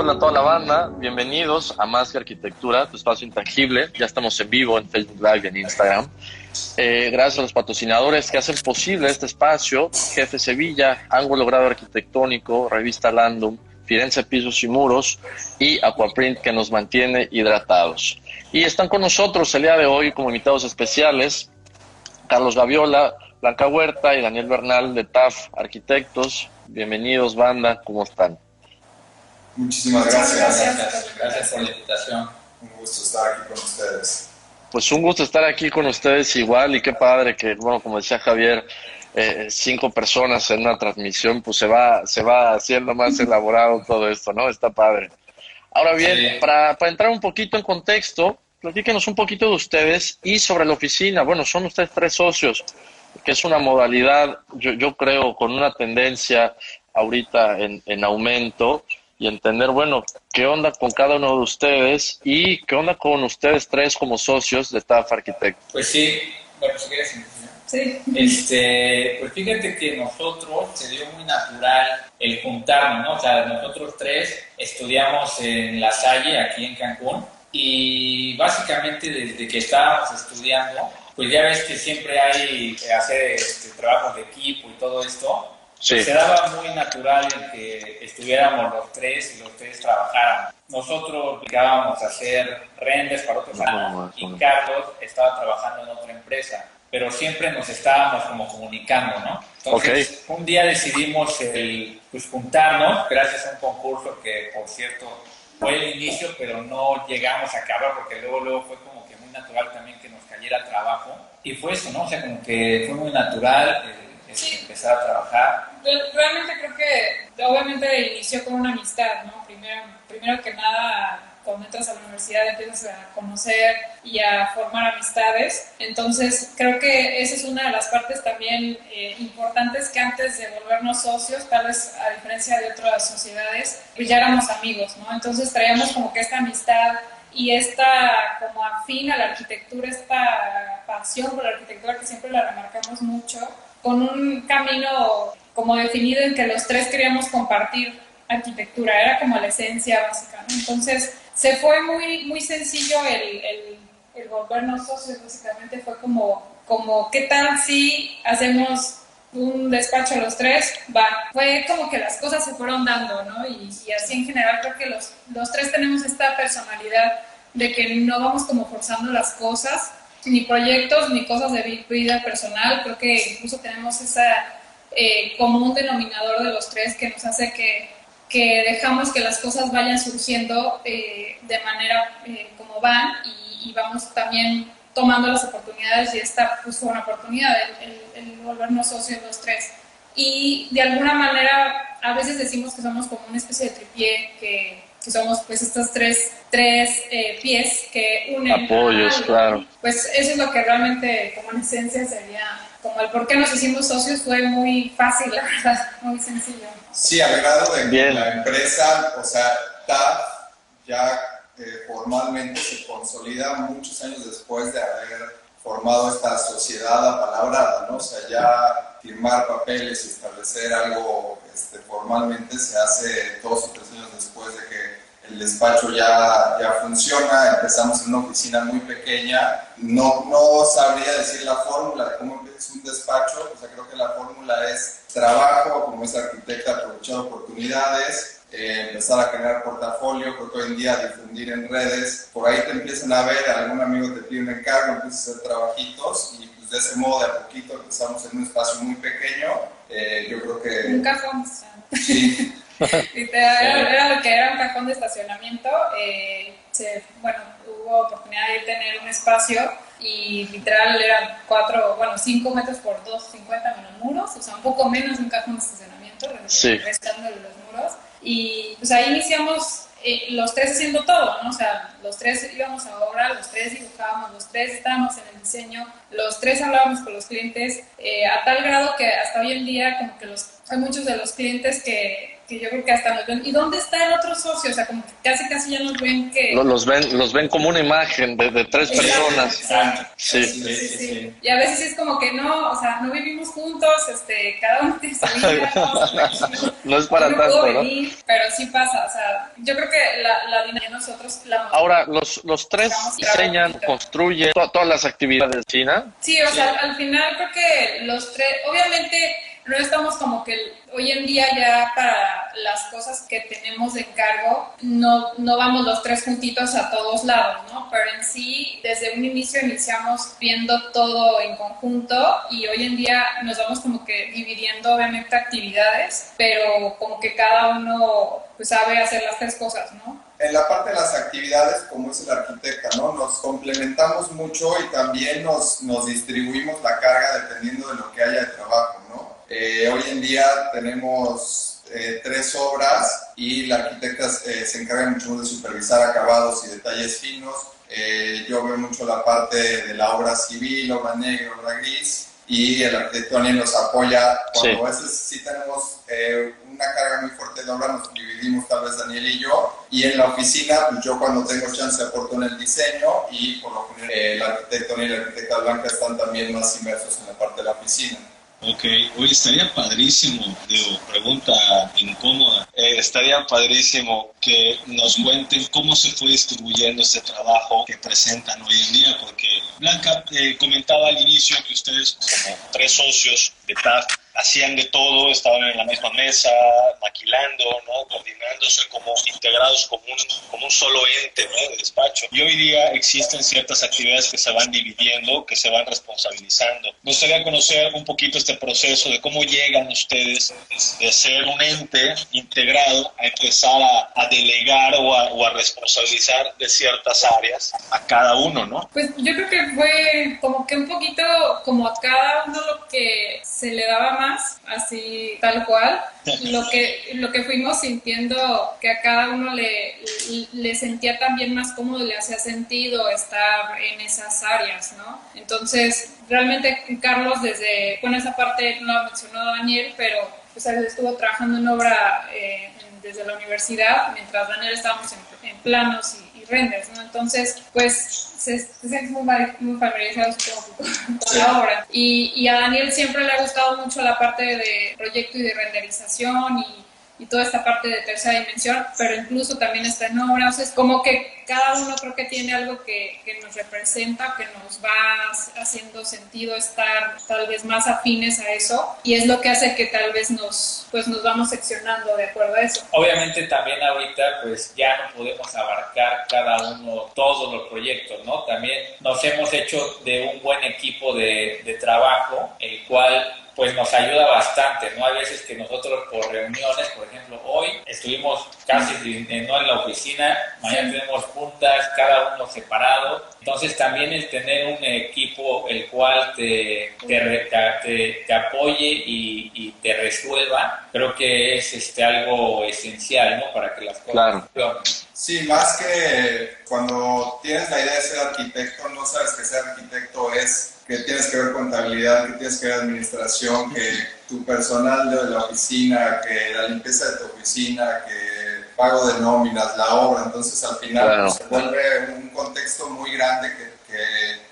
Hola a toda la banda, bienvenidos a Más que Arquitectura, tu espacio intangible. Ya estamos en vivo en Facebook Live y en Instagram. Eh, gracias a los patrocinadores que hacen posible este espacio, Jefe Sevilla, Ángulo Grado Arquitectónico, Revista Landum, Firenze Pisos y Muros y Aquaprint que nos mantiene hidratados. Y están con nosotros el día de hoy como invitados especiales Carlos Gaviola, Blanca Huerta y Daniel Bernal de TAF Arquitectos. Bienvenidos, banda, ¿cómo están? Muchísimas gracias. gracias. por la invitación. Un gusto estar aquí con ustedes. Pues un gusto estar aquí con ustedes igual y qué padre que, bueno, como decía Javier, eh, cinco personas en una transmisión, pues se va, se va haciendo más elaborado todo esto, ¿no? Está padre. Ahora bien, para, para entrar un poquito en contexto, platíquenos un poquito de ustedes y sobre la oficina. Bueno, son ustedes tres socios, que es una modalidad, yo, yo creo, con una tendencia ahorita en, en aumento y entender, bueno, qué onda con cada uno de ustedes y qué onda con ustedes tres como socios de TAF Arquitect. Pues sí, bueno, si quieres Sí. Este, pues fíjate que nosotros se dio muy natural el juntarnos, ¿no? O sea, nosotros tres estudiamos en La Salle, aquí en Cancún, y básicamente desde que estábamos estudiando, pues ya ves que siempre hay que hacer este, trabajos de equipo y todo esto, se daba muy natural en que estuviéramos los tres y los tres trabajaran. Nosotros dedicábamos a hacer renders para otros no, y Carlos estaba trabajando en otra empresa, pero siempre nos estábamos como comunicando, ¿no? Entonces, un día decidimos el, pues, juntarnos, gracias a un concurso que, por cierto, fue el inicio, pero no llegamos a acabar porque luego, luego fue como que muy natural también que nos cayera trabajo. Y fue eso, ¿no? O sea, como que fue muy natural. Eh, empezar a trabajar? Realmente creo que obviamente inició con una amistad, ¿no? Primero, primero que nada, cuando entras a la universidad empiezas a conocer y a formar amistades. Entonces, creo que esa es una de las partes también eh, importantes que antes de volvernos socios, tal vez a diferencia de otras sociedades, pues ya éramos amigos, ¿no? Entonces traíamos como que esta amistad y esta como afín a la arquitectura, esta pasión por la arquitectura que siempre la remarcamos mucho, con un camino como definido en que los tres queríamos compartir arquitectura, era como la esencia básica. Entonces, se fue muy, muy sencillo el, el, el, volvernos socios, básicamente fue como, como, ¿qué tal si hacemos un despacho los tres? Va, fue como que las cosas se fueron dando, ¿no? Y, y así en general creo que los, los tres tenemos esta personalidad de que no vamos como forzando las cosas, ni proyectos ni cosas de vida personal. Creo que incluso tenemos ese eh, común denominador de los tres que nos hace que, que dejamos que las cosas vayan surgiendo eh, de manera eh, como van y, vamos también tomando las oportunidades y esta pues, fue una oportunidad, el, el, volvernos socios los tres. Y de alguna manera a veces decimos que somos como una especie de tripié que que somos pues estos tres, tres eh, pies que unen. Apoyos, claro. Pues eso es lo que realmente como en esencia sería, como el por qué nos hicimos socios fue muy fácil, la verdad, muy sencillo. Sí, agregado de Bien. la empresa, o sea, TAF ya eh, formalmente se consolida muchos años después de haber formado esta sociedad apalabrada, ¿no? O sea, ya firmar papeles y establecer algo este, formalmente se hace dos o tres años después de que el despacho ya, ya funciona, empezamos en una oficina muy pequeña, no, no sabría decir la fórmula de cómo empieza un despacho, o sea, creo que la fórmula es trabajo, como es arquitecta, aprovechar oportunidades, eh, empezar a crear portafolio, porque hoy en día difundir en redes, por ahí te empiezan a ver, algún amigo te pide un encargo, empiezas a hacer trabajitos y pues de ese modo de a poquito empezamos en un espacio muy pequeño, eh, yo creo que... Un cajón. Sí. era, lo que era un cajón de estacionamiento. Eh, bueno, hubo oportunidad de tener un espacio y literal eran cuatro, bueno, cinco metros por dos, cincuenta menos muros, o sea, un poco menos un cajón de estacionamiento, sí. restando los muros. Y pues ahí iniciamos eh, los tres haciendo todo, ¿no? O sea, los tres íbamos a obra, los tres dibujábamos, los tres estábamos en el diseño, los tres hablábamos con los clientes, eh, a tal grado que hasta hoy en día como que los, hay muchos de los clientes que que yo creo que hasta nos ven, ¿y dónde está el otro socio? O sea, como que casi casi ya nos ven que... Los, ven, los ven como una imagen de, de tres personas. Sí. Sí. Sí, Y a veces es como que no, o sea, no vivimos juntos, este, cada uno tiene su vida, no, no es para tanto, ¿no? pero sí pasa, o sea, yo creo que la, la dinámica de nosotros... La Ahora, los, los tres diseñan, construyen todas las actividades de China. Sí, o sea, al final creo que los tres, obviamente no estamos como que hoy en día ya para las cosas que tenemos de encargo, no, no vamos los tres juntitos a todos lados, ¿no? Pero en sí, desde un inicio iniciamos viendo todo en conjunto y hoy en día nos vamos como que dividiendo obviamente actividades, pero como que cada uno pues sabe hacer las tres cosas, ¿no? En la parte de las actividades, como es el arquitecta, ¿no? Nos complementamos mucho y también nos, nos distribuimos la carga dependiendo de lo que haya de trabajo, ¿no? Eh, hoy en día tenemos eh, tres obras y la arquitecta eh, se encarga mucho de supervisar acabados y detalles finos. yo veo mucho la parte de la obra civil, obra negra, obra gris y el arquitecto Daniel nos apoya cuando a veces sí tenemos una carga muy fuerte de obra, nos dividimos tal vez Daniel y yo, y en la oficina, pues yo cuando tengo chance aporto en el diseño y por lo general el arquitecto Daniel y la arquitecta Blanca están también más inmersos en la parte de la oficina. Ok, hoy estaría padrísimo, digo, pregunta incómoda, eh, estaría padrísimo que nos cuenten cómo se fue distribuyendo este trabajo que presentan hoy en día, porque Blanca eh, comentaba al inicio que ustedes como tres socios de TAF hacían de todo, estaban en la misma mesa, maquilando, ¿no? coordinándose como integrados como un, como un solo ente ¿no? de despacho. Y hoy día existen ciertas actividades que se van dividiendo, que se van responsabilizando. Me gustaría conocer un poquito este proceso de cómo llegan ustedes de ser un ente integrado a empezar a, delegar o a, o a responsabilizar de ciertas áreas a cada uno, ¿no? Pues yo creo que fue como que un poquito como a cada uno lo que se le daba más así tal cual, lo que, lo que fuimos sintiendo que a cada uno le, le sentía también más cómodo, le hacía sentido estar en esas áreas, ¿no? Entonces, realmente Carlos desde, bueno, esa parte no la mencionó Daniel, pero pues él estuvo trabajando en obra eh, desde la universidad, mientras Daniel estábamos en, planos y, y renders, ¿no? Entonces, pues se, se muy, muy familiarizados con, la obra. Y, y, a Daniel siempre le ha gustado mucho la parte de proyecto y de renderización y y toda esta parte de tercera dimensión, pero incluso también está en obra. O sea, es como que cada uno creo que tiene algo que, que, nos representa, que nos va haciendo sentido estar tal vez más afines a eso y es lo que hace que tal vez nos, pues nos vamos seccionando de acuerdo a eso. Obviamente también ahorita pues ya no podemos abarcar cada uno todos los proyectos, ¿no? También nos hemos hecho de un buen equipo de, de trabajo, el cual pues nos ayuda bastante, ¿no? Hay veces que nosotros por reuniones, por ejemplo, hoy estuvimos casi no en la oficina, mañana tenemos juntas, cada uno separado. Entonces también el tener un equipo el cual te, te, te, apoye y, y, te resuelva, creo que es este, algo esencial, ¿no? Para que las cosas claro. Sí, más que cuando tienes la idea de ser arquitecto, no sabes que ser arquitecto es que tienes que ver contabilidad, que tienes que ver administración, que tu personal de la oficina, que la limpieza de tu oficina, que pago de nóminas, la obra. Entonces al final se vuelve un contexto muy grande que,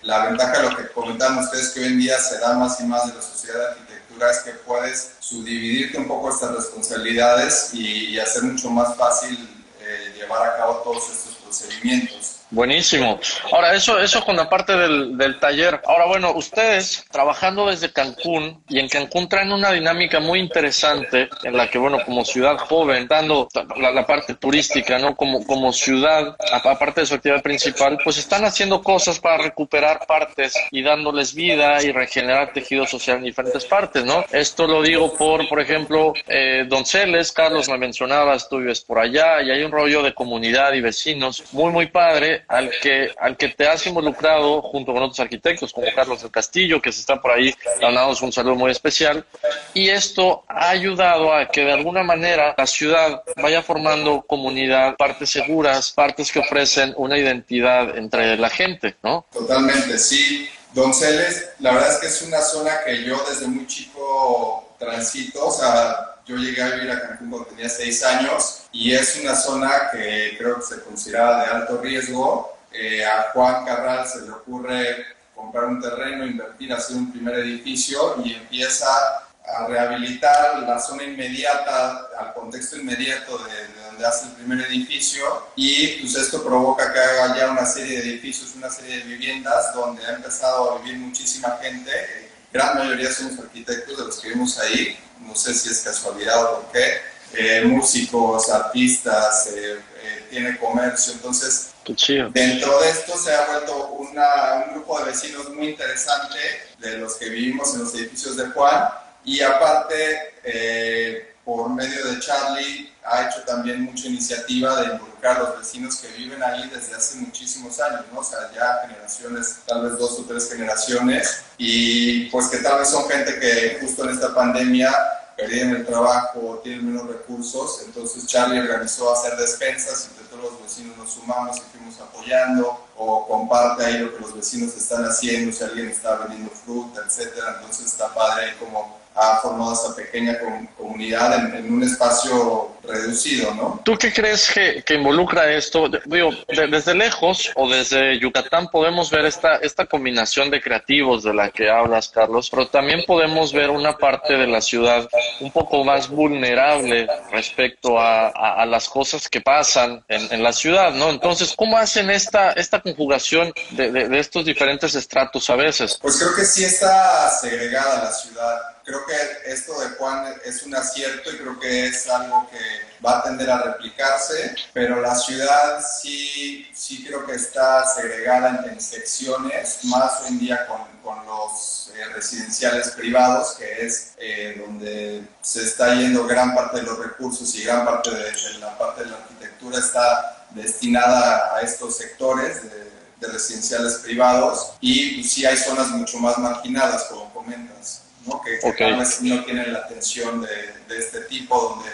la ventaja de lo que comentaban ustedes que hoy en día se da más y más de la sociedad de arquitectura es que puedes subdividirte un poco estas responsabilidades y, hacer mucho más fácil eh, llevar a cabo todos estos procedimientos. Buenísimo. Ahora, eso, eso con la parte del, del, taller. Ahora, bueno, ustedes trabajando desde Cancún y en Cancún traen una dinámica muy interesante en la que, bueno, como ciudad joven, dando la, parte turística, ¿no? Como, como ciudad, aparte de su actividad principal, pues están haciendo cosas para recuperar partes y dándoles vida y regenerar tejido social en diferentes partes, ¿no? Esto lo digo por, por ejemplo, eh, Donceles, Carlos me mencionaba, tú por allá y hay un rollo de comunidad y vecinos muy, muy padre al que, al que te has involucrado junto con otros arquitectos como Carlos del Castillo, que se está por ahí, dándonos un saludo muy especial. Y esto ha ayudado a que de alguna manera la ciudad vaya formando comunidad, partes seguras, partes que ofrecen una identidad entre la gente, ¿no? Totalmente, sí. Donceles, la verdad es que es una zona que yo desde muy chico transito, o sea, yo llegué a vivir a Cancún cuando tenía seis años y es una zona que creo que se considera de alto riesgo. Eh, a Juan Carral se le ocurre comprar un terreno, invertir, hacer un primer edificio y empieza a rehabilitar la zona inmediata, al contexto inmediato de, donde hace el primer edificio y pues esto provoca que haga ya una serie de edificios, una serie de viviendas donde ha empezado a vivir muchísima gente, gran mayoría somos arquitectos de los que vivimos ahí no sé si es casualidad o por qué, eh, músicos, artistas, eh, eh, tiene comercio, entonces dentro de esto se ha vuelto una, un grupo de vecinos muy interesante de los que vivimos en los edificios de Juan. Y aparte por medio de Charlie ha hecho también mucha iniciativa de involucrar a los vecinos que viven ahí desde hace muchísimos años, ¿no? O sea, ya generaciones, tal vez dos o tres generaciones, y pues que tal vez son gente que justo en esta pandemia perdieron el trabajo, tienen menos recursos, entonces Charlie organizó hacer despensas, entre todos los vecinos nos sumamos y fuimos apoyando, o comparte ahí lo que los vecinos están haciendo, si alguien está vendiendo fruta, etcétera, entonces está padre ahí como ha formado esa pequeña comunidad en, un espacio reducido, ¿no? ¿Tú qué crees que, que involucra esto? Digo, desde lejos o desde Yucatán podemos ver esta, esta combinación de creativos de la que hablas, Carlos, pero también podemos ver una parte de la ciudad un poco más vulnerable respecto a, a, las cosas que pasan en, en, la ciudad, ¿no? Entonces, ¿cómo hacen esta, esta conjugación de, de, de estos diferentes estratos a veces? Pues creo que sí está segregada la ciudad creo que esto de Juan es un acierto y creo que es algo que va a tender a replicarse, pero la ciudad sí, sí creo que está segregada en, secciones, más hoy en día con, con los eh, residenciales privados, que es eh, donde se está yendo gran parte de los recursos y gran parte de, la parte de la arquitectura está destinada a estos sectores de, de residenciales privados. Y sí hay zonas mucho más marginadas, como comentas que, tal vez no tienen la atención de, de, este tipo, donde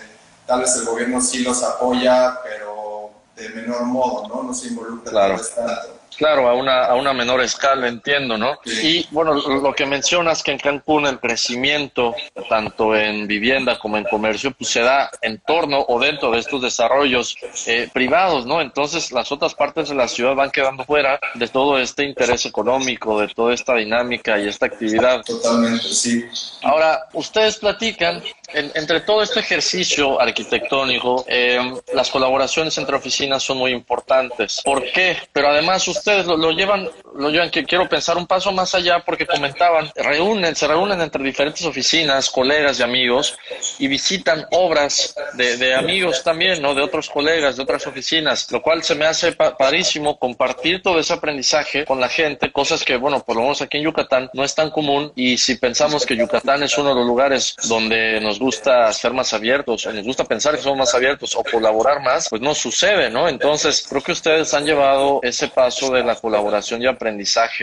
tal vez el gobierno sí los apoya, pero de menor modo, ¿no? No se involucra claro. tanto. Claro, a una, a una menor escala, entiendo, ¿no? Y bueno, lo que mencionas que en Cancún el crecimiento, tanto en vivienda como en comercio, pues se da en torno o dentro de estos desarrollos eh, privados, ¿no? Entonces las otras partes de la ciudad van quedando fuera de todo este interés económico, de toda esta dinámica y esta actividad. Totalmente, sí. Ahora, ustedes platican entre todo este ejercicio arquitectónico, eh, las colaboraciones entre oficinas son muy importantes. ¿Por qué? Pero además ustedes lo, llevan, lo llevan que quiero pensar un paso más allá porque comentaban, reúnen, se reúnen entre diferentes oficinas, colegas y amigos y visitan obras de, amigos también, ¿no? De otros colegas, de otras oficinas, lo cual se me hace parísimo compartir todo ese aprendizaje con la gente, cosas que, bueno, por lo menos aquí en Yucatán no es tan común y si pensamos que Yucatán es uno de los lugares donde nos gusta ser más abiertos, o nos gusta pensar que somos más abiertos o colaborar más, pues no sucede, ¿no? Entonces, creo que ustedes han llevado ese paso de la colaboración y aprendizaje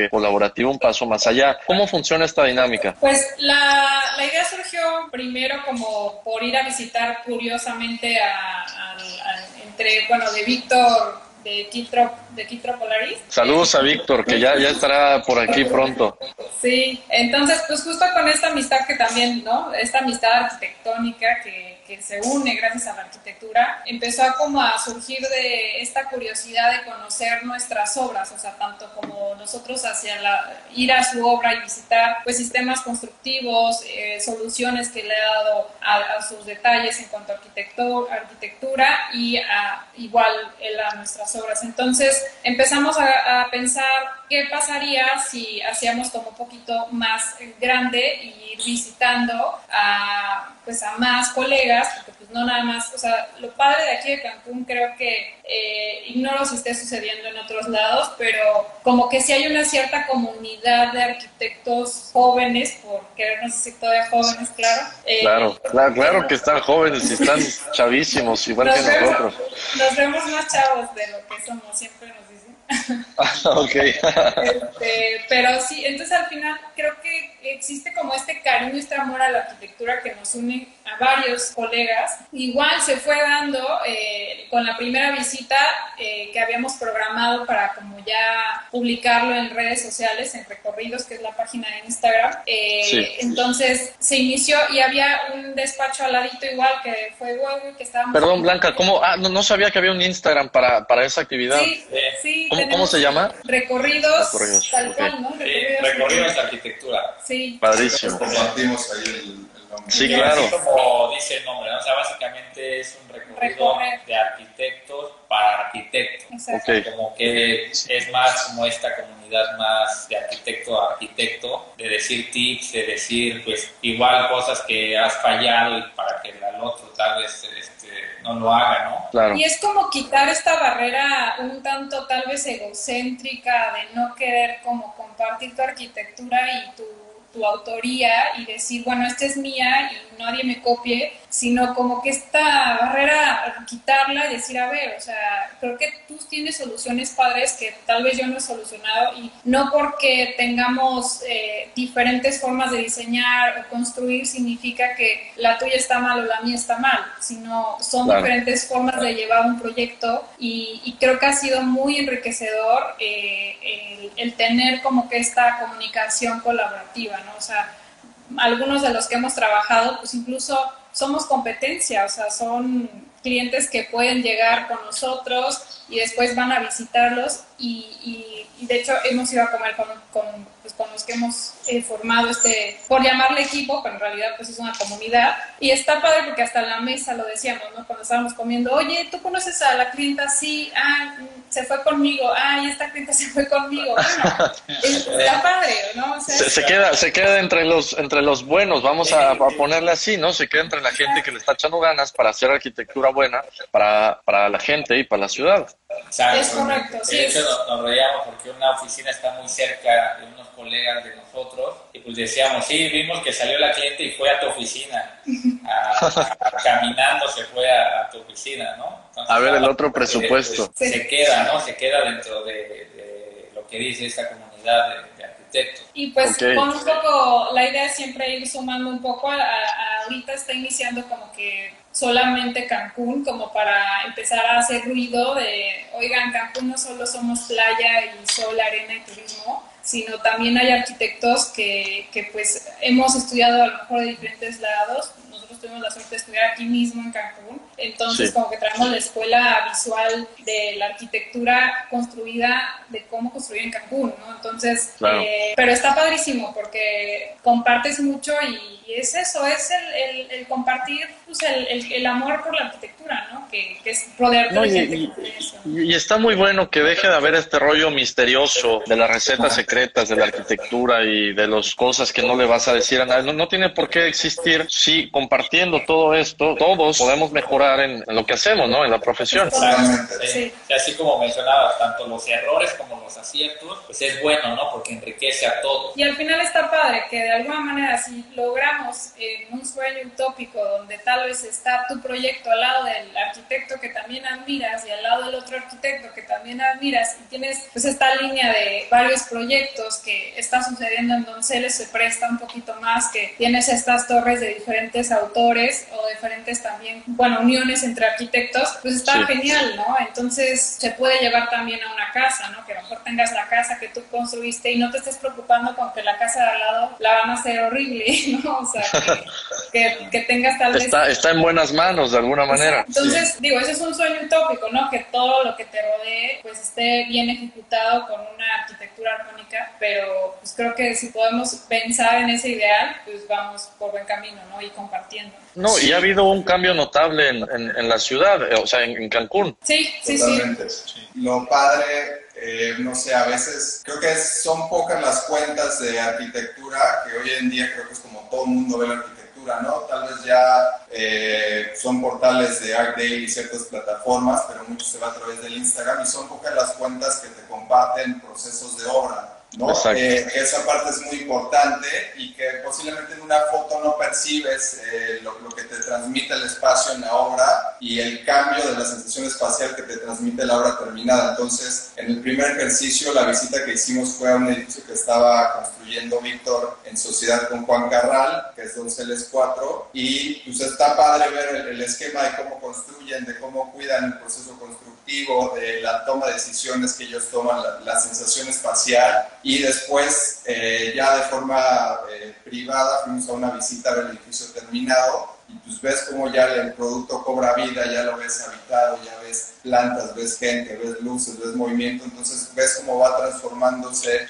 colaborativo un paso más allá. ¿Cómo funciona esta dinámica? Pues la, la idea surgió primero como por ir a visitar curiosamente a, entre, bueno, de Víctor de Kitro, de Kitro Polaris. Saludos a Víctor, que ya, ya estará por aquí pronto. Sí, entonces pues justo con esta amistad que también, ¿no? Esta amistad arquitectónica que, que se une gracias a la arquitectura, empezó a como a surgir de esta curiosidad de conocer nuestras obras, o sea, tanto como nosotros hacia la, ir a su obra y visitar pues sistemas constructivos, eh, soluciones que le ha dado a, sus detalles en cuanto a arquitectura, y igual él a nuestras obras. Entonces empezamos a, pensar qué pasaría si hacíamos como un poquito más grande y ir visitando pues a más colegas, porque pues no nada más, o sea, lo padre de aquí de Cancún creo que, eh, ignoro si esté sucediendo en otros lados, pero como que sí hay una cierta comunidad de arquitectos jóvenes, por querernos decir todavía jóvenes, claro. Eh, claro, claro, claro que están jóvenes y están chavísimos, igual que nosotros. Nos vemos más chavos de lo que somos, siempre nos. ok. Este, pero sí, entonces al final creo que existe como este cariño, este amor a la arquitectura que nos une a varios colegas. Igual se fue dando eh, con la primera visita eh, que habíamos programado para como ya publicarlo en redes sociales, en Recorridos, que es la página de Instagram. Eh, entonces se inició y había un despacho al ladito igual que fue Huevo que estábamos... Perdón, Blanca, ¿cómo? Ah, no, sabía que había un Instagram para, para esa actividad. Sí, sí. ¿Cómo, se llama? Recorridos, tal cual, ¿no? Recorridos, de arquitectura. Sí. Padrísimo. Compartimos ahí el Sí, claro. Así como dice el nombre, o sea, básicamente es un recorrido de arquitectos para arquitectos. Como que es más como esta comunidad más de arquitecto a arquitecto, de decir tips, de decir pues igual cosas que has fallado y para que el otro tal vez este, no lo haga, ¿no? Claro. Y es como quitar esta barrera un tanto tal vez egocéntrica de no querer como compartir tu arquitectura y tu tu autoría y decir, bueno, esta es mía y nadie me copie, sino como que esta barrera, quitarla y decir, a ver, o sea, creo que tú tienes soluciones padres que tal vez yo no he solucionado y no porque tengamos eh, diferentes formas de diseñar o construir significa que la tuya está mal o la mía está mal, sino son diferentes formas de llevar un proyecto y, creo que ha sido muy enriquecedor eh, el, el tener como que esta comunicación colaborativa, ¿no? O sea, algunos de los que hemos trabajado, pues incluso somos competencia, o sea, son clientes que pueden llegar con nosotros y después van a visitarlos y, y, de hecho hemos ido a comer con, con, pues, con los que hemos eh, formado este, por llamarle equipo, pero en realidad pues es una comunidad y está padre porque hasta en la mesa lo decíamos, ¿no? Cuando estábamos comiendo, oye, ¿tú conoces a la clienta? Sí, ah, se fue conmigo, ah, y esta clienta se fue conmigo, bueno, está padre, ¿no? se, queda, se queda entre los, entre los buenos, vamos a, ponerle así, ¿no? Se queda entre la gente que le está echando ganas para hacer arquitectura buena para, para la gente y para la ciudad. Es correcto, sí. De hecho, nos, reíamos porque una oficina está muy cerca de unos colegas de nosotros y pues decíamos, sí, vimos que salió la cliente y fue a tu oficina, caminando se fue a, tu oficina, ¿no? a ver el otro presupuesto. Pues, se queda, ¿no? Se queda dentro de, lo que dice esta comunidad de, arquitectos. Y pues con un poco, la idea es siempre ir sumando un poco, ahorita está iniciando como que solamente Cancún como para empezar a hacer ruido de, oigan, Cancún no solo somos playa y sol, arena y turismo, sino también hay arquitectos que, que pues hemos estudiado a lo mejor de diferentes lados, tuvimos la suerte de estudiar aquí mismo en Cancún. Entonces, como que traemos la escuela visual de la arquitectura construida, de cómo construir en Cancún, ¿no? Entonces, eh, pero está padrísimo porque compartes mucho y, es eso, es el, el, compartir pues, el, el, amor por la arquitectura, ¿no? Que, que es rodearte no, y, y, está muy bueno que deje de haber este rollo misterioso de las recetas secretas de la arquitectura y de las cosas que no le vas a decir a nadie. No, no tiene por qué existir si compartir compartiendo todo esto, todos podemos mejorar en, lo que hacemos, ¿no? En la profesión. Sí. Así como mencionaba, tanto los errores como los aciertos, pues es bueno, ¿no? Porque enriquece a todos. Y al final está padre que de alguna manera si logramos en un sueño utópico donde tal vez está tu proyecto al lado del arquitecto que también admiras y al lado del otro arquitecto que también admiras y tienes pues esta línea de varios proyectos que está sucediendo en Donceles se presta un poquito más que tienes estas torres de diferentes autores o diferentes también, bueno, uniones entre arquitectos, pues está genial, ¿no? Entonces se puede llevar también a una casa, ¿no? Que a lo mejor tengas la casa que tú construiste y no te estés preocupando con que la casa de al lado la van a hacer horrible, ¿no? O sea, que, que tengas tal vez... Está, está en buenas manos de alguna manera. Entonces, digo, ese es un sueño utópico, ¿no? Que todo lo que te rodee pues esté bien ejecutado con una arquitectura armónica, pero pues creo que si podemos pensar en ese ideal, pues vamos por buen camino, ¿no? Y compartiendo. No, y ha habido un cambio notable en, en, la ciudad, o sea, en, Cancún. Sí, sí, sí. Lo padre eh, no sé, a veces creo que son pocas las cuentas de arquitectura que hoy en día creo que es como todo el mundo ve la arquitectura, ¿no? Tal vez ya eh, son portales de ArtDaily y ciertas plataformas, pero mucho se va a través del Instagram y son pocas las cuentas que te comparten procesos de obra. ¿No? Eh, esa parte es muy importante y que posiblemente en una foto no percibes eh, lo, que te transmite el espacio en la obra y el cambio de la sensación espacial que te transmite la obra terminada. Entonces, en el primer ejercicio, la visita que hicimos fue a un edificio que estaba construyendo Víctor en sociedad con Juan Carral, que es Donceles 4, y pues está padre ver el, el esquema de cómo construyen, de cómo cuidan el proceso constructivo de la toma de decisiones que ellos toman, la, sensación espacial y después eh, ya de forma eh, privada fuimos a una visita al edificio terminado y pues ves cómo ya el producto cobra vida, ya lo ves habitado, ya ves plantas, ves gente, ves luces, ves movimiento, entonces ves cómo va transformándose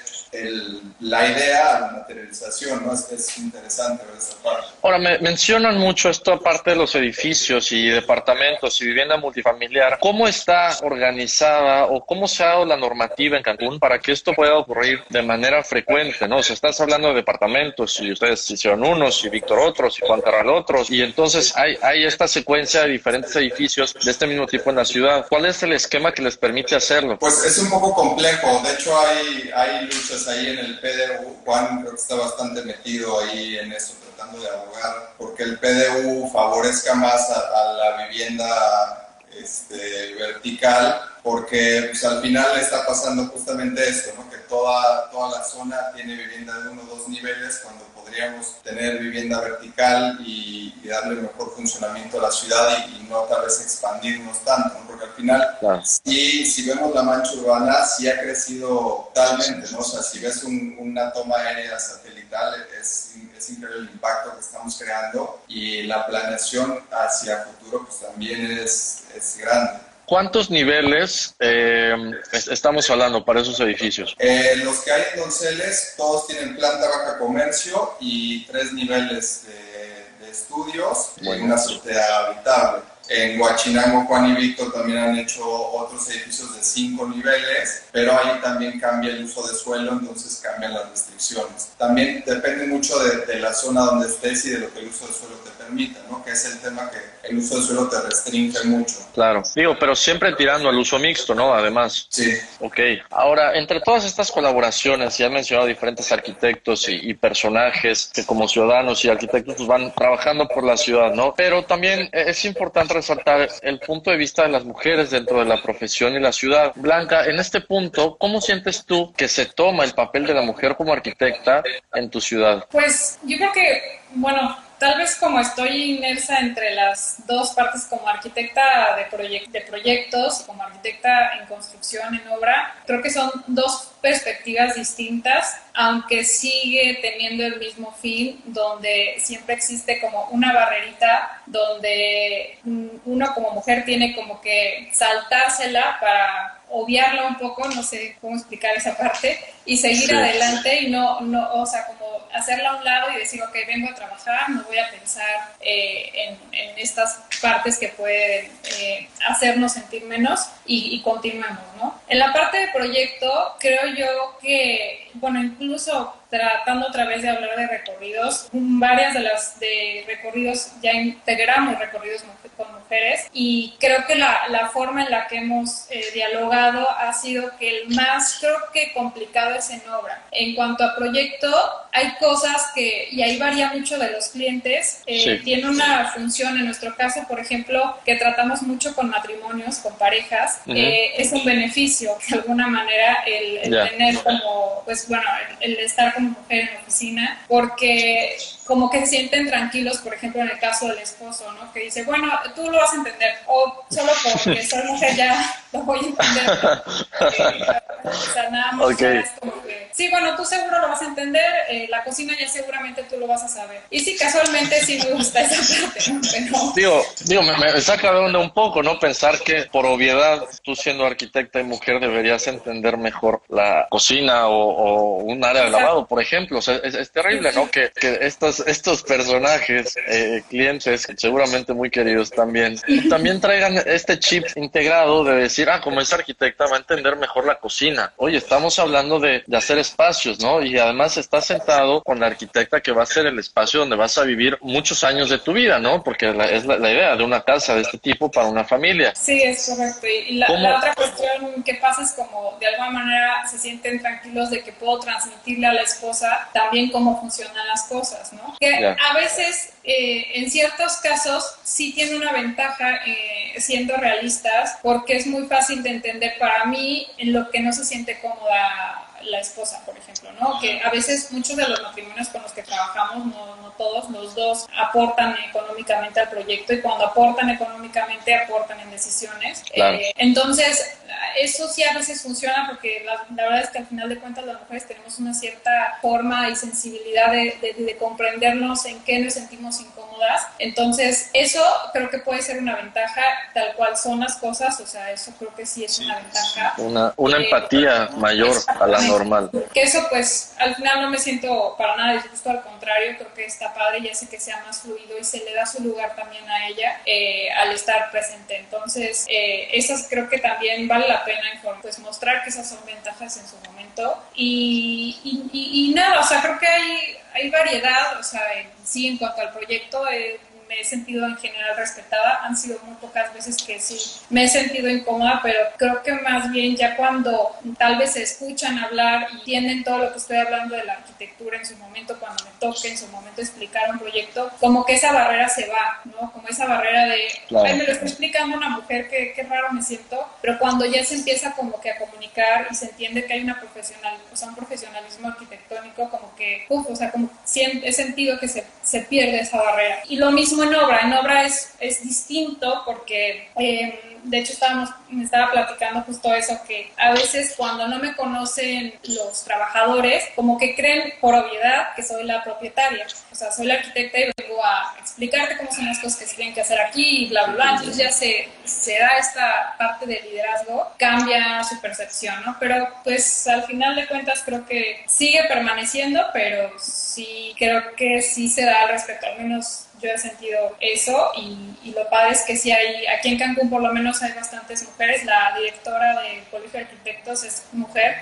la idea la materialización, ¿no? Es, interesante ver esa parte. Ahora, me mencionan mucho esto aparte de los edificios y departamentos y vivienda multifamiliar. ¿Cómo está organizada o cómo se ha dado la normativa en Cancún para que esto pueda ocurrir de manera frecuente, ¿no? O sea, estás hablando de departamentos y ustedes hicieron unos y Víctor otros y Juan Carral otros y entonces hay, hay esta secuencia de diferentes edificios de este mismo tipo en la ciudad. ¿Cuál es el esquema que les permite hacerlo? Pues es un poco complejo. De hecho, hay, hay luchas ahí en el PDU, Juan creo que está bastante metido ahí en eso, tratando de abogar porque el PDU favorezca más a, la vivienda este, vertical, porque pues, al final está pasando justamente esto, ¿no? que toda, toda la zona tiene vivienda de uno o dos niveles cuando podríamos tener vivienda vertical y, darle mejor funcionamiento a la ciudad y, no tal vez expandirnos tanto, porque al final, si, si vemos la mancha urbana, sí ha crecido totalmente, ¿no? O sea, si ves una toma aérea satelital, es, es increíble el impacto que estamos creando y la planeación hacia futuro pues también es, es grande. ¿Cuántos niveles eh, estamos hablando para esos edificios? Eh, los que hay en Donceles, todos tienen planta baja comercio y tres niveles de, estudios y una azotea habitable. En Huachinango, Juan y Víctor también han hecho otros edificios de cinco niveles, pero ahí también cambia el uso de suelo, entonces cambian las restricciones. También depende mucho de, de la zona donde estés y de lo que el uso de suelo te permita, ¿no? que es el tema que el uso de suelo te restringe mucho. Claro, digo, pero siempre tirando al uso mixto, ¿no? Además. Sí. Ok, ahora, entre todas estas colaboraciones, ya he mencionado diferentes arquitectos y, personajes que como ciudadanos y arquitectos pues, van trabajando por la ciudad, ¿no? Pero también es importante resaltar el punto de vista de las mujeres dentro de la profesión y la ciudad. Blanca, en este punto, ¿cómo sientes tú que se toma el papel de la mujer como arquitecta en tu ciudad? Pues yo creo que, bueno, tal vez como estoy inmersa entre las dos partes como arquitecta de, de proyectos, como arquitecta en construcción, en obra, creo que son dos perspectivas distintas, aunque sigue teniendo el mismo fin, donde siempre existe como una barrerita, donde uno como mujer tiene como que saltársela para obviarla un poco, no sé cómo explicar esa parte, y seguir adelante y no, no, o sea, como hacerla a un lado y decir, ok, vengo a trabajar, no voy a pensar eh, en, en, estas partes que pueden eh, hacernos sentir menos y, y continuemos, ¿no? En la parte de proyecto, creo yo que, bueno, incluso tratando otra vez de hablar de recorridos. Varias de las de recorridos ya integramos recorridos con mujeres y creo que la, la forma en la que hemos eh, dialogado ha sido que el más, creo que complicado es en obra. En cuanto a proyecto, hay cosas que, y ahí varía mucho de los clientes, eh, tiene una función, en nuestro caso, por ejemplo, que tratamos mucho con matrimonios, con parejas, eh, es un beneficio, de alguna manera, el, tener como, pues bueno, el, el estar como mujer en la oficina, porque como que se sienten tranquilos, por ejemplo, en el caso del esposo, ¿no? Que dice, bueno, tú lo vas a entender, o solo porque soy mujer ya lo voy a entender. o sea, nada más es como que, sí, bueno, tú seguro lo vas a entender, eh, la cocina ya seguramente tú lo vas a saber. Y sí, casualmente sí me gusta esa parte, ¿no? Digo, digo me, me saca de onda un poco, ¿no? Pensar que por obviedad, tú siendo arquitecta y mujer deberías entender mejor la cocina o, un área de lavado, por ejemplo. O sea, es, terrible, ¿no? Que, que estos, estos personajes, eh, clientes, seguramente muy queridos también, también traigan este chip integrado de decir, ah, como es arquitecta, va a entender mejor la cocina. Oye, estamos hablando de, de hacer espacios, ¿no? Y además estás sentado con la arquitecta que va a ser el espacio donde vas a vivir muchos años de tu vida, ¿no? Porque es la, la idea de una casa de este tipo para una familia. Sí, es correcto. Y la, otra cuestión que pasa es como de alguna manera se sienten tranquilos de que puedo transmitirle a la esposa también cómo funcionan las cosas, ¿no? Que a veces, eh, en ciertos casos, sí tiene una ventaja eh, siendo realistas porque es muy fácil de entender para mí en lo que no se siente cómoda la esposa, por ejemplo, ¿no? Que a veces muchos de los matrimonios con los que trabajamos, no, no todos, los dos aportan económicamente al proyecto y cuando aportan económicamente aportan en decisiones. Eh, entonces, eso sí a veces funciona porque la, verdad es que al final de cuentas las mujeres tenemos una cierta forma y sensibilidad de, de, comprendernos en qué nos sentimos incómodas. Entonces, eso creo que puede ser una ventaja tal cual son las cosas, o sea, eso creo que sí es una ventaja. Una, una eh, empatía mayor a la normal. Que eso pues al final no me siento para nada disgusto, al contrario, creo que está padre y hace que sea más fluido y se le da su lugar también a ella eh, al estar presente. Entonces, eh, esas creo que también vale la pena pues, mostrar que esas son ventajas en su momento. Y, y, nada, o sea, creo que hay, hay variedad, o sea, sí, en cuanto al proyecto, eh, me he sentido en general respetada. Han sido muy pocas veces que sí me he sentido incómoda, pero creo que más bien ya cuando tal vez se escuchan hablar y tienen todo lo que estoy hablando de la arquitectura en su momento, cuando me toque en su momento explicar un proyecto, como que esa barrera se va, ¿no? Como esa barrera de, ay, me lo está explicando una mujer, qué, qué raro me siento, pero cuando ya se empieza como que a comunicar y se entiende que hay una profesional, o sea, un profesionalismo arquitectónico, como que, uff, o sea, como he sentido que se, se pierde esa barrera. Y lo mismo en obra. En obra es, es distinto porque, eh, de hecho, estábamos, me estaba platicando justo eso, que a veces cuando no me conocen los trabajadores, como que creen por obviedad que soy la propietaria. O sea, soy la arquitecta y vengo a explicarte cómo son las cosas que se tienen que hacer aquí y bla, bla, bla. Entonces ya se, se da esta parte de liderazgo, cambia su percepción, ¿no? Pero pues al final de cuentas creo que sigue permaneciendo, pero sí creo que sí se da al respecto, al menos yo he sentido eso y, lo padre es que sí hay, aquí en Cancún por lo menos hay bastantes mujeres, la directora del Colegio de Arquitectos es mujer,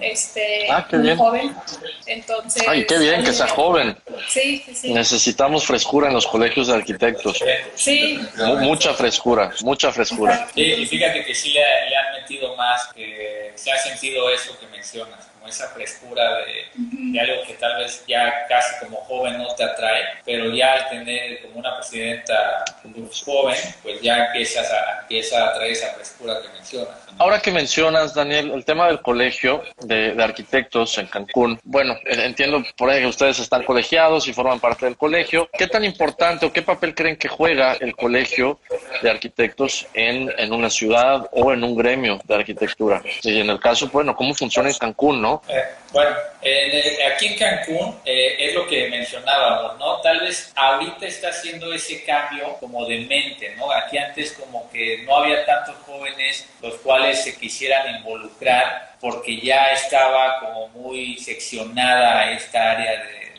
este, ah, qué bien. joven, entonces... Ay, qué bien que sea joven. Sí, sí, sí. Necesitamos frescura en los colegios de arquitectos. Sí. mucha frescura, mucha frescura. y fíjate que sí le, le han metido más, que se ha sentido eso que mencionas esa frescura de, algo que tal vez ya casi como joven no te atrae, pero ya al tener como una presidenta joven, pues ya empiezas a, empieza a traer esa frescura que mencionas. Ahora que mencionas, Daniel, el tema del colegio de, arquitectos en Cancún, bueno, entiendo por ahí que ustedes están colegiados y forman parte del colegio. ¿Qué tan importante o qué papel creen que juega el colegio de arquitectos en, en una ciudad o en un gremio de arquitectura? Y en el caso, bueno, ¿cómo funciona en Cancún, no? Eh, bueno, aquí en Cancún eh, es lo que mencionábamos, ¿no? Tal vez ahorita está haciendo ese cambio como de mente, ¿no? Aquí antes como que no había tantos jóvenes los cuales se quisieran involucrar porque ya estaba como muy seccionada esta área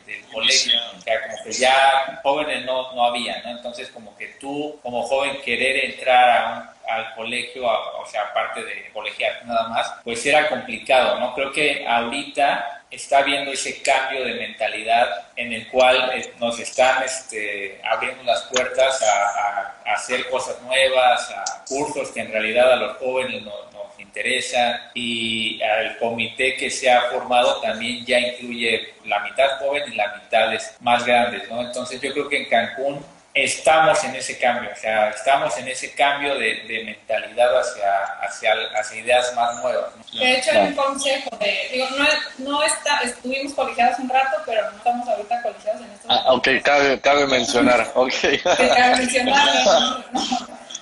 del colegio, o sea, como que ya jóvenes no, no había, ¿no? Entonces como que tú como joven querer entrar a un al colegio, o sea, aparte de colegiar nada más, pues era complicado, ¿no? Creo que ahorita está habiendo ese cambio de mentalidad en el cual eh, nos están este, abriendo las puertas a, hacer cosas nuevas, a cursos que en realidad a los jóvenes nos, nos interesan y al comité que se ha formado también ya incluye la mitad joven y la mitad más grandes, ¿no? Entonces yo creo que en Cancún estamos en ese cambio, o sea, estamos en ese cambio de, de mentalidad hacia, hacia, hacia, ideas más nuevas. De hecho, hay un consejo, de, digo, no, no está, estuvimos colegiados un rato, pero no estamos ahorita colegiados en estos Ah, ok, cabe, cabe mencionar. Cabe mencionar.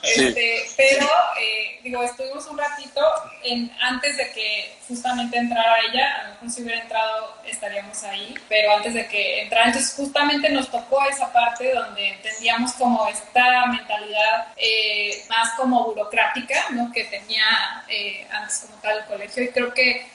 Este, pero, eh, digo, estuvimos un ratito en, antes de que justamente entrara ella, a lo mejor si hubiera entrado estaríamos ahí, pero antes de que entrara, entonces justamente nos tocó esa parte donde entendíamos como esta mentalidad eh, más como burocrática, ¿no? Que tenía eh, antes como tal el colegio y creo que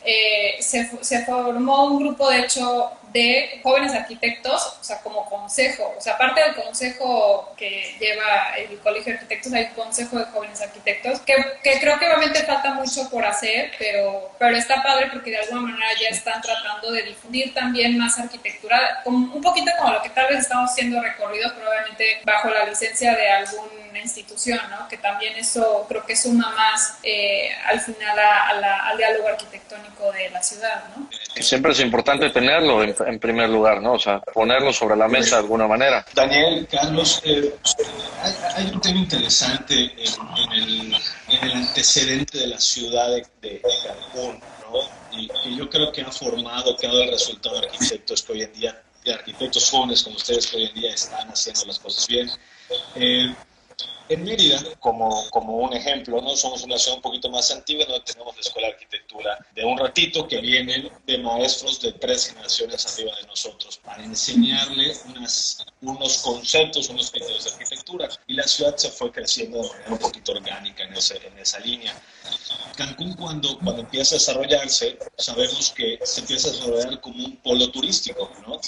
se, se formó un grupo, de hecho, de jóvenes arquitectos, o sea, como consejo, o sea, aparte del consejo que lleva el Colegio de Arquitectos, hay consejo de jóvenes arquitectos, que, que, creo que obviamente falta mucho por hacer, pero, pero está padre porque de alguna manera ya están tratando de difundir también más arquitectura, como, un poquito como lo que tal vez estamos haciendo recorridos, probablemente bajo la licencia de alguna institución, ¿no? Que también eso creo que suma más eh, al final al diálogo arquitectónico de la ciudad, ¿no? Siempre es importante tenerlo en, primer lugar, ¿no? O sea, ponerlo sobre la mesa de alguna manera. Daniel, Carlos, eh, hay, un tema interesante en, el, en, el, antecedente de la ciudad de, Cancún, Y, yo creo que ha formado, que ha dado el resultado de arquitectos que hoy en día, de arquitectos jóvenes como ustedes que hoy en día están haciendo las cosas bien. Eh, en Mérida, como, como un ejemplo, ¿no? somos una ciudad un poquito más antigua, no tenemos la escuela de arquitectura de un ratito que vienen de maestros de tres generaciones arriba de nosotros para enseñarle unas, unos conceptos, unos criterios de arquitectura. Y la ciudad se fue creciendo de manera un poquito orgánica en, ese, en esa línea. Cancún cuando, cuando empieza a desarrollarse, sabemos que se empieza a desarrollar como un polo turístico, ¿no?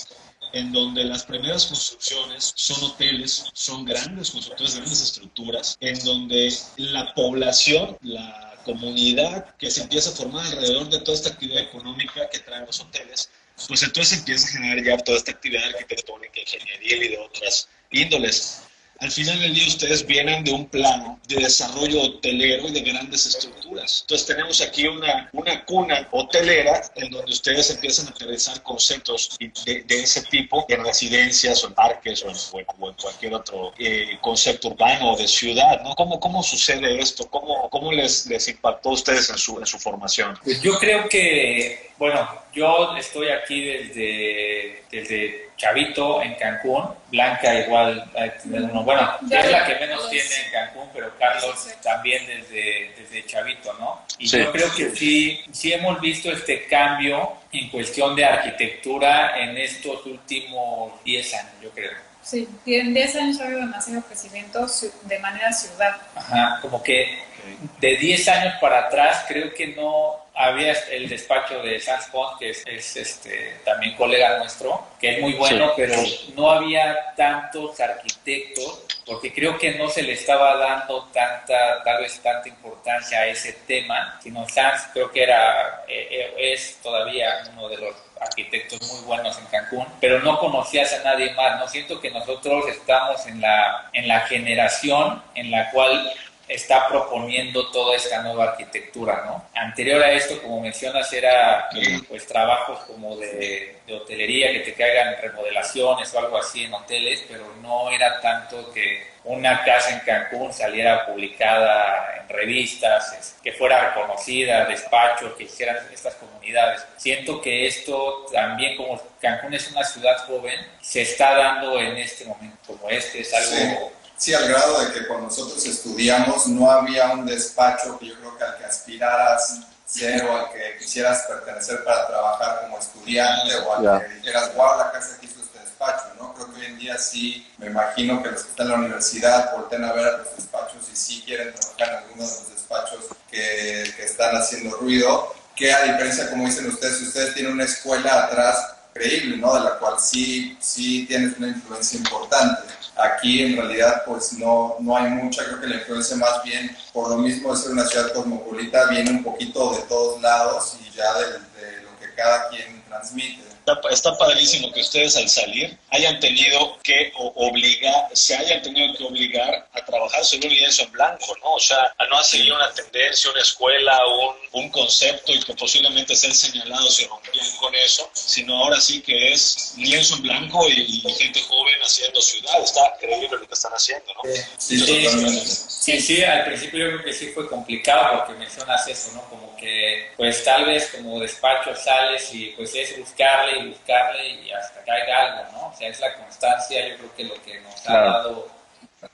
En donde las primeras construcciones son hoteles, son grandes constructores, grandes estructuras, en donde la población, la comunidad que se empieza a formar alrededor de toda esta actividad económica que traen los hoteles, pues entonces empieza a generar ya toda esta actividad arquitectónica, ingeniería y de otras índoles al final del día ustedes vienen de un plano de desarrollo hotelero y de grandes estructuras. Entonces tenemos aquí una, una cuna hotelera en donde ustedes empiezan a aterrizar conceptos de, de ese tipo en residencias o en parques o en, cualquier otro eh, concepto urbano o de ciudad, ¿no? ¿Cómo, cómo sucede esto? ¿Cómo, cómo les, les impactó a ustedes en su, en su formación? Pues yo creo que, bueno, yo estoy aquí desde, desde Chavito en Cancún, Blanca igual, bueno, es la que menos tiene en Cancún, pero Carlos también desde, desde Chavito, ¿no? Y yo creo que sí, sí hemos visto este cambio en cuestión de arquitectura en estos últimos 10 años, yo creo. Sí, en 10 años ha habido demasiado crecimiento de manera ciudad. Ajá, como que de 10 años para atrás creo que no había el despacho de Sans Pont, que es, este, también colega nuestro, que es muy bueno, pero no había tantos arquitectos, porque creo que no se le estaba dando tanta, tal vez tanta importancia a ese tema, sino Sans creo que era, eh, eh, es todavía uno de los arquitectos muy buenos en Cancún, pero no conocías a nadie más, ¿no? Siento que nosotros estamos en la, en la generación en la cual está proponiendo toda esta nueva arquitectura, ¿no? Anterior a esto, como mencionas, era pues trabajos como de, hotelería, que te caigan remodelaciones o algo así en hoteles, pero no era tanto que una casa en Cancún saliera publicada en revistas, que fuera reconocida, despachos, que hicieran estas comunidades. Siento que esto también, como Cancún es una ciudad joven, se está dando en este momento, como este es algo... Sí, al grado de que cuando nosotros estudiamos no había un despacho que yo creo que al que aspiraras ser o al que quisieras pertenecer para trabajar como estudiante o al que dijeras, wow, la casa que hizo este despacho, ¿no? Creo que hoy en día sí, me imagino que los que están en la universidad voltean a ver a los despachos y sí quieren trabajar en algunos de los despachos que, que están haciendo ruido, que a diferencia, como dicen ustedes, si ustedes tienen una escuela atrás creíble, ¿no? De la cual sí, sí tienes una influencia importante Aquí en realidad pues no, no hay mucha, creo que la influencia más bien, por lo mismo de ser una ciudad cosmopolita, viene un poquito de todos lados y ya de, de lo que cada quien transmite está, padrísimo que ustedes al salir hayan tenido que obligar, se hayan tenido que obligar a trabajar sobre un lienzo en blanco, ¿no? O sea, a no seguir una tendencia, una escuela, un, un concepto y que posiblemente sean señalados y rompían con eso, sino ahora sí que es lienzo en blanco y, gente joven haciendo ciudad. Está increíble lo que están haciendo, ¿no? Sí, Sí, sí, al principio yo creo que sí fue complicado porque mencionas eso, ¿no? Como que, pues tal vez como despacho sales y pues es buscarle y buscarle y hasta caiga algo, ¿no? O sea, es la constancia, yo creo que lo que nos ha dado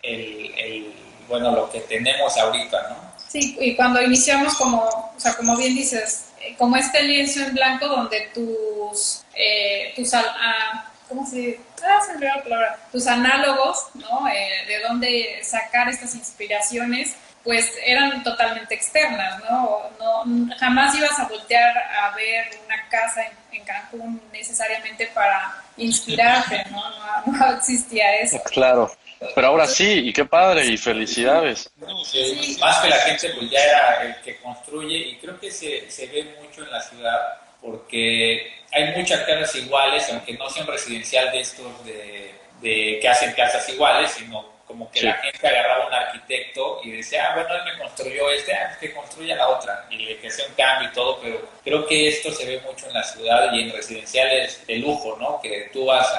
el, el, bueno, lo que tenemos ahorita, ¿no? Sí, y cuando iniciamos como, o sea, como bien dices, eh, como este lienzo en blanco donde tus, eh, tus, ah, ¿cómo se ah, se la palabra, tus análogos, ¿no? Eh, de dónde sacar estas inspiraciones, pues eran totalmente externas, ¿no? no jamás ibas a voltear a ver una casa en, Cancún necesariamente para inspirarte, ¿no? ¿no? existía eso. Claro. Pero ahora sí, y qué padre, y felicidades. sí. Más que la gente, pues ya era el que construye, y creo que se, se ve mucho en la ciudad, porque hay muchas casas iguales, aunque no sean residencial de estos de, que hacen casas iguales, sino como que la gente agarraba un arquitecto y decía, ah, bueno, él me construyó este, ah, pues que construya la otra, y le que sea un cambio y todo, pero creo que esto se ve mucho en la ciudad y en residenciales de lujo, ¿no? Que tú vas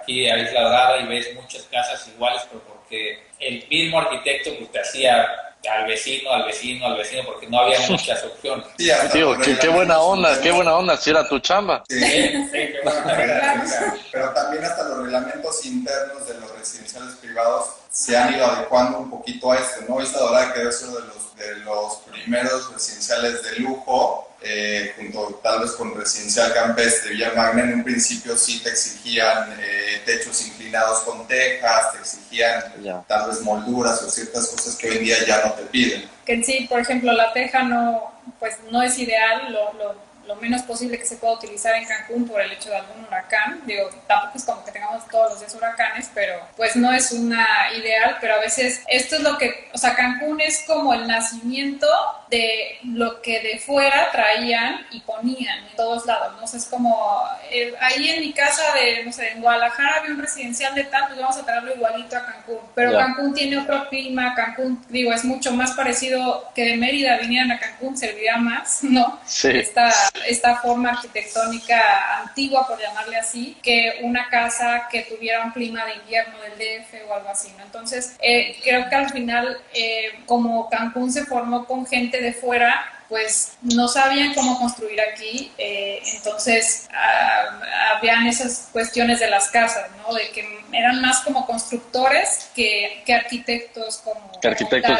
aquí a Isla Dorada y ves muchas casas iguales, pero porque el mismo arquitecto pues, te hacía al vecino, al vecino, al vecino, porque no había muchas opciones. Sí, Tío, qué, buena onda, qué buena onda, si era tu chamba. Sí, sí, qué buena Pero también hasta los reglamentos internos de los residenciales privados se han ido adecuando un poquito a esto, ¿no? Esta Dorada quedó uno de los, de los primeros residenciales de lujo eh, junto tal vez con Residencial Campestre Villa Magna, en un principio sí te exigían eh, techos inclinados con tejas, te exigían tal vez molduras o ciertas cosas que hoy en día ya no te piden. Que sí, por ejemplo, la teja no, pues no es ideal, lo, lo lo menos posible que se pueda utilizar en Cancún por el hecho de algún huracán. Digo, tampoco es como que tengamos todos los días huracanes, pero pues no es una ideal, pero a veces esto es lo que, o sea, Cancún es como el nacimiento de lo que de fuera traían y ponían en todos lados, ¿no? O sea, es como, eh, ahí en mi casa de, no sé, en Guadalajara había un residencial de tal, pues vamos a traerlo igualito a Cancún, pero Cancún tiene otro clima, Cancún, digo, es mucho más parecido que de Mérida vinieran a Cancún, serviría más, ¿no? Sí. Esta, esta forma arquitectónica antigua, por llamarle así, que una casa que tuviera un clima de invierno del DF o algo así, ¿no? Entonces, eh, creo que al final, eh, como Cancún se formó con gente de fuera, pues no sabían cómo construir aquí, eh, entonces ah, habían esas cuestiones de las casas, ¿no? De que eran más como constructores que, que arquitectos como... Que arquitectos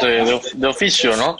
de, oficio, ¿no?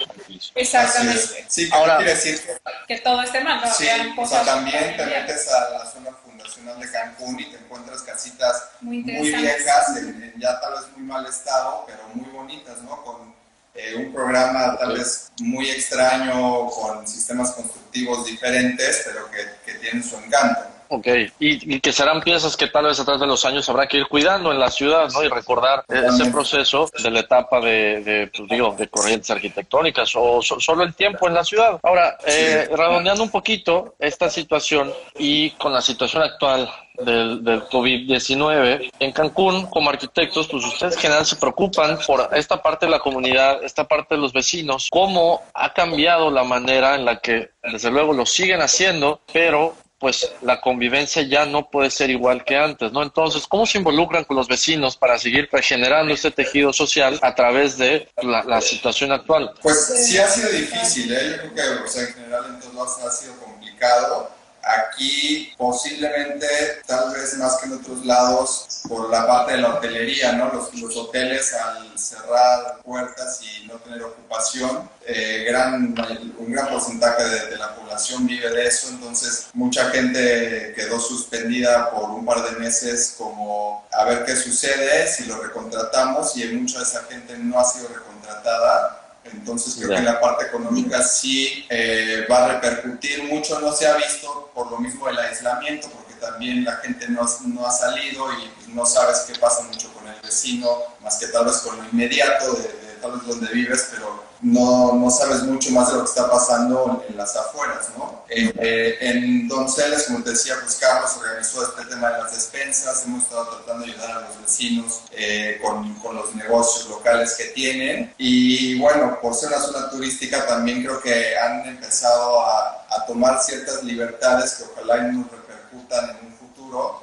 Exactamente. Sí, Ahora, quiere decir que, todo esté mal, ¿no? Sí, o sea, también te metes a la zona fundacional de Cancún y te encuentras casitas muy, viejas, en, ya tal vez muy mal estado, pero muy bonitas, ¿no? Con eh, un programa tal vez muy extraño, con sistemas constructivos diferentes, pero que, que tienen su encanto. Ok, y, que serán piezas que tal vez a través de los años habrá que ir cuidando en la ciudad, ¿no? Y recordar ese proceso de la etapa de, de, pues, digo, de corrientes arquitectónicas o solo el tiempo en la ciudad. Ahora, eh, redondeando un poquito esta situación y con la situación actual del, del COVID-19. En Cancún, como arquitectos, pues ustedes en general se preocupan por esta parte de la comunidad, esta parte de los vecinos, cómo ha cambiado la manera en la que, desde luego, lo siguen haciendo, pero pues la convivencia ya no puede ser igual que antes, ¿no? Entonces, ¿cómo se involucran con los vecinos para seguir regenerando este tejido social a través de la, situación actual? Pues sí ha sido difícil, ¿eh? Yo creo que, o sea, en general en todos ha sido complicado Aquí posiblemente, tal vez más que en otros lados, por la parte de la hotelería, ¿no? Los, los hoteles al cerrar puertas y no tener ocupación, eh, gran, un gran porcentaje de, de, la población vive de eso, entonces mucha gente quedó suspendida por un par de meses como a ver qué sucede si lo recontratamos y mucha de esa gente no ha sido recontratada entonces creo que en la parte económica sí eh, va a repercutir mucho, no se ha visto por lo mismo el aislamiento, porque también la gente no, no ha salido y pues, no sabes qué pasa mucho con el vecino, más que tal vez con lo inmediato de tal vez donde vives, pero no, no, sabes mucho más de lo que está pasando en las afueras, ¿no? Eh, en Donceles, como te decía, pues Carlos organizó este tema de las despensas, hemos estado tratando de ayudar a los vecinos eh, con, con, los negocios locales que tienen y bueno, por ser una zona turística también creo que han empezado a, a tomar ciertas libertades que ojalá no repercutan en un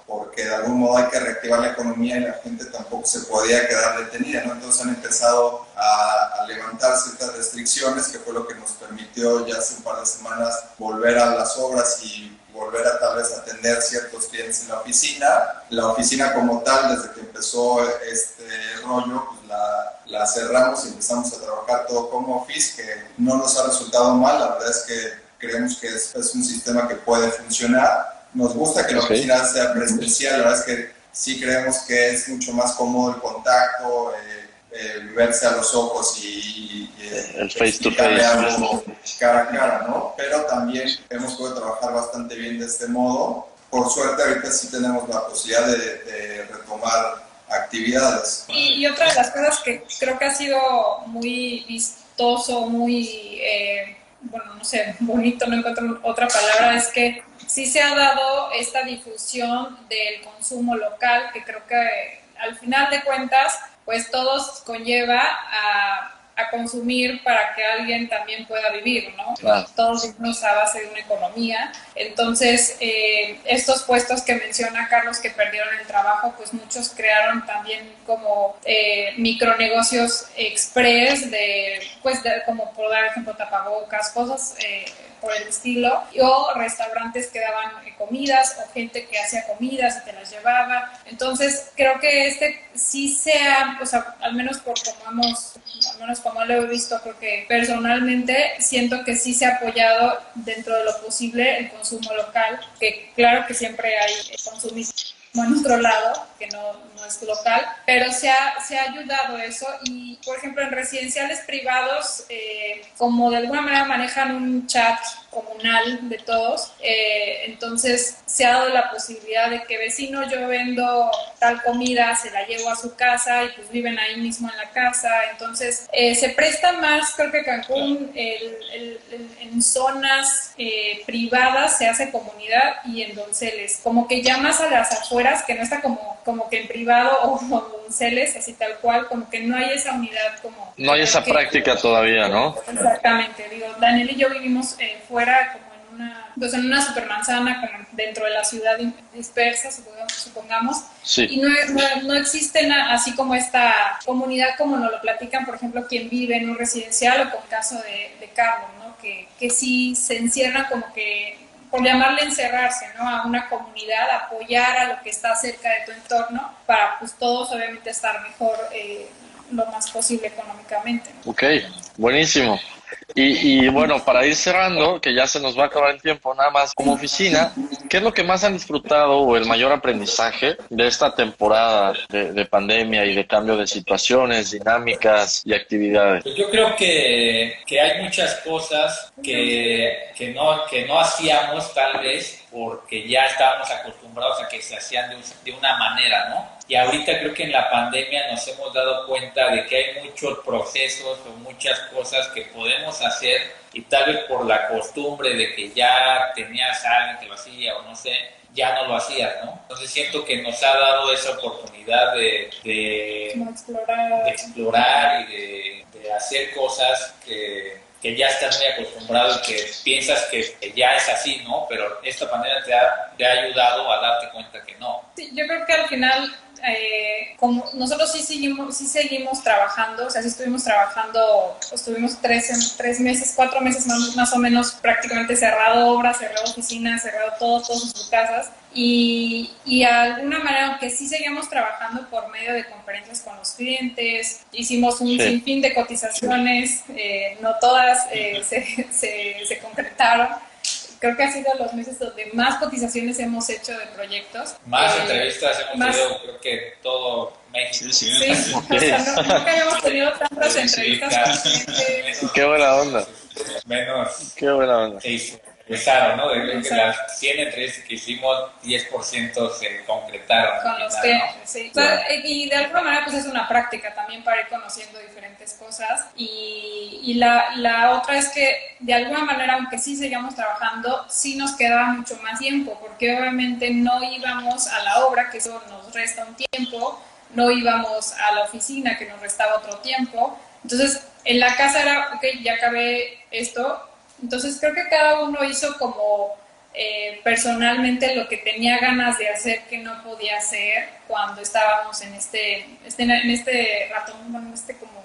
porque de algún modo hay que reactivar la economía y la gente tampoco se podía quedar detenida, ¿no? Entonces han empezado a, a levantar ciertas restricciones, que fue lo que nos permitió ya hace un par de semanas volver a las obras y volver a tal vez atender ciertos clientes en la oficina. La oficina como tal, desde que empezó este rollo, pues la, la cerramos y empezamos a trabajar todo como office, que no nos ha resultado mal, la verdad es que creemos que es, es un sistema que puede funcionar. Nos gusta que la oficina sea presencial, la verdad es que sí creemos que es mucho más cómodo el contacto, eh, eh, verse a los ojos y, el face to face cara a cara, ¿no? Pero también hemos podido trabajar bastante bien de este modo. Por suerte ahorita sí tenemos la posibilidad de, retomar actividades. Y, otra de las cosas que creo que ha sido muy vistoso, muy, eh, bueno, no sé, bonito, no encuentro otra palabra, es que sí se ha dado esta difusión del consumo local, que creo que al final de cuentas pues todos conlleva a, consumir para que alguien también pueda vivir, ¿no? Todos vivimos a base de una economía. Entonces, eh, estos puestos que menciona Carlos que perdieron el trabajo, pues muchos crearon también como eh, micronegocios express de, pues, como por dar ejemplo, tapabocas, cosas... Eh, por el estilo, o restaurantes que daban comidas, o gente que hacía comidas y te las llevaba. Entonces, creo que este sí sea, o sea, al menos por como hemos, al menos como lo he visto, creo que personalmente siento que sí se ha apoyado dentro de lo posible el consumo local, que claro que siempre hay consumismo en otro lado, que no, no, es local, pero se ha, se ha ayudado eso. Y, por ejemplo, en residenciales privados, eh, como de alguna manera manejan un chat comunal de todos, eh, entonces se ha dado la posibilidad de que vecino yo vendo tal comida, se la llevo a su casa y pues viven ahí mismo en la casa, entonces eh, se presta más, creo que Cancún, en zonas privadas se hace comunidad y en donceles, como que ya más a las afueras, que no está como, como que en privado o como donceles, así tal cual, como que no hay esa unidad como... No hay esa práctica todavía, ¿no? Exactamente, digo, Daniel y yo vivimos eh, fuera como en una, pues en una supermanzana como dentro de la ciudad dispersa, supongamos, y no, no, existe así como esta comunidad como nos lo platican, por ejemplo, quien vive en un residencial o con caso de, de Carlos, ¿no? Que, que sí se encierra como que por llamarle encerrarse, ¿no? A una comunidad, apoyar a lo que está cerca de tu entorno para pues todos obviamente estar mejor eh, lo más posible económicamente. Ok, buenísimo. Y, bueno, para ir cerrando, que ya se nos va a acabar el tiempo, nada más como oficina, ¿qué es lo que más han disfrutado o el mayor aprendizaje de esta temporada de, pandemia y de cambio de situaciones, dinámicas y actividades? Yo creo que, que hay muchas cosas que, que, no, que no hacíamos tal vez porque ya estábamos acostumbrados a que se hacían de, de una manera, ¿no? Y ahorita creo que en la pandemia nos hemos dado cuenta de que hay muchos procesos o muchas cosas que podemos hacer y tal vez por la costumbre de que ya tenías a alguien que lo hacía o no sé, ya no lo hacías, ¿no? Entonces siento que nos ha dado esa oportunidad de, de, explorar. y de, de hacer cosas que que ya estás muy acostumbrado y que piensas que, ya es así, ¿no? Pero esta manera te ha, te ha ayudado a darte cuenta que no. Sí, yo creo que al final eh, como nosotros sí seguimos, sí seguimos trabajando, o sea, sí estuvimos trabajando, estuvimos tres, tres meses, cuatro meses más, más o menos prácticamente cerrado obra, cerrado oficina, cerrado todo, todas sus casas. Y, y alguna manera, aunque sí seguimos trabajando por medio de conferencias con los clientes, hicimos un sinfín de cotizaciones, eh, no todas eh, se, se, se concretaron creo que ha sido los meses donde más cotizaciones hemos hecho de proyectos. Más eh, entrevistas hemos tenido, creo que todo México. Sí, sí, sí. o sea, nunca habíamos tenido tantas entrevistas Qué buena onda. Menos. Qué buena onda empezaron, ¿no? De, que las 100 entrevistas que hicimos, 10% se concretaron. Con los que, sí. y de alguna manera, pues es una práctica también para ir conociendo diferentes cosas. Y, y la, la, otra es que, de alguna manera, aunque sí seguíamos trabajando, sí nos quedaba mucho más tiempo, porque obviamente no íbamos a la obra, que eso nos resta un tiempo, no íbamos a la oficina, que nos restaba otro tiempo. Entonces, en la casa era, ok, ya acabé esto, entonces creo que cada uno hizo como eh, personalmente lo que tenía ganas de hacer que no podía hacer cuando estábamos en este, este en este ratón, en este como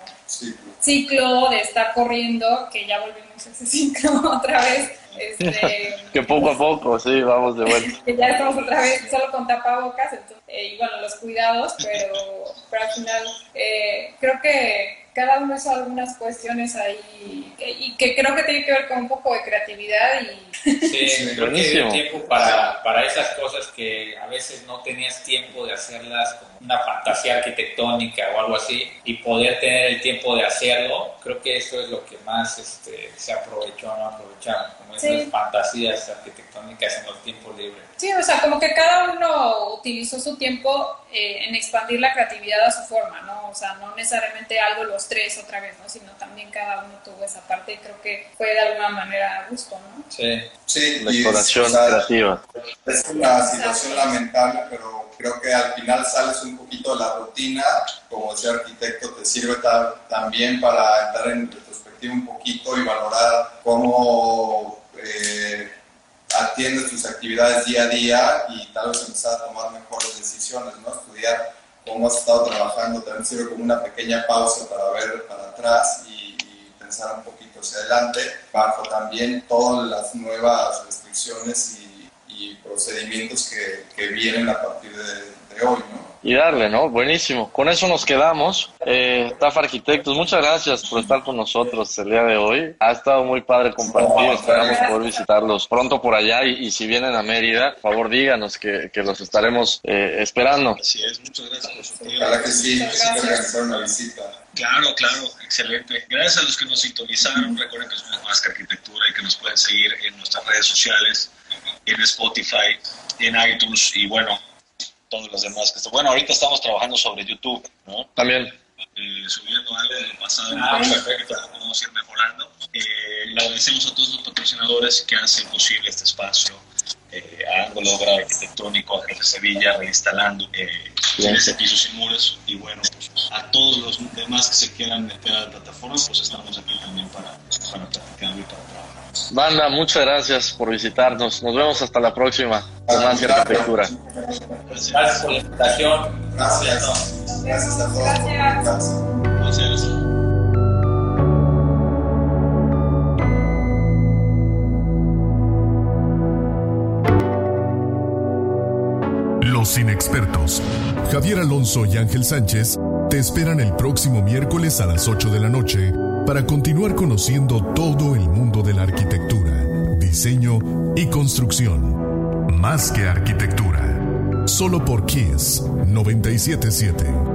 ciclo. de estar corriendo, que ya volvimos a ese ciclo otra vez. Este, que poco a poco, sí, vamos de vuelta. que ya estamos otra vez solo con tapabocas, entonces, eh, y bueno, los cuidados, pero, pero al final eh, creo que cada uno hizo algunas cuestiones ahí y que creo que tiene que ver con un poco de creatividad y... Sí, creo que tiempo para, para esas cosas que a veces no tenías tiempo de hacerlas como una fantasía arquitectónica o algo así y poder tener el tiempo de hacerlo, creo que eso es lo que más este, se aprovechó, no aprovecharon, como esas fantasías arquitectónicas en los tiempos libres. Sí, o sea, como que cada uno utilizó su tiempo eh, en expandir la creatividad a su forma, ¿no? O sea, no necesariamente algo los tres otra vez, ¿no? Sino también cada uno tuvo esa parte y creo que fue de alguna manera a gusto, ¿no? Sí, sí la exploración creativa. Es una situación lamentable, pero creo que al final sales un poquito de la rutina, como decía arquitecto, te sirve también para entrar en retrospectiva un poquito y valorar cómo... Eh, atiendes tus actividades día a día y tal vez empezar a tomar mejores decisiones, ¿no? Estudiar cómo has estado trabajando también sirve como una pequeña pausa para ver para atrás y, pensar un poquito hacia adelante, bajo también todas las nuevas restricciones y, procedimientos que, que, vienen a partir de, de hoy, ¿no? y darle, ¿no? Buenísimo. Con eso nos quedamos. Eh, TAF Arquitectos, muchas gracias por estar con nosotros el día de hoy. Ha estado muy padre compartir. Esperamos poder visitarlos pronto por allá y, si vienen a Mérida, por favor díganos que, que los estaremos eh, esperando. Así es, muchas gracias por su tiempo. Claro que sí, organizar una visita. Claro, claro, excelente. Gracias a los que nos sintonizaron. Recuerden que somos Más que Arquitectura y que nos pueden seguir en nuestras redes sociales, en Spotify, en iTunes y bueno, todos los demás. Que bueno, ahorita estamos trabajando sobre YouTube, ¿no? También. Eh, subiendo algo del pasado, ah, perfecto. vamos a ir mejorando. Eh, le agradecemos a todos los patrocinadores que hacen posible este espacio. Eh, a Ángulo Arquitectónico, a Jefe Sevilla, reinstalando eh, ese piso sin muros. Y bueno, pues, a todos los demás que se quieran meter a la plataforma, pues estamos aquí también para, para platicar y para trabajar. Banda, muchas gracias por visitarnos. Nos vemos hasta la próxima con más arquitectura. Gracias por la invitación. Gracias. Gracias a todos. Gracias. Los inexpertos, Javier Alonso y Ángel Sánchez, te esperan el próximo miércoles a las 8 de la noche para continuar conociendo todo el mundo de la arquitectura, diseño y construcción. Más que arquitectura. Solo por Kiss 977.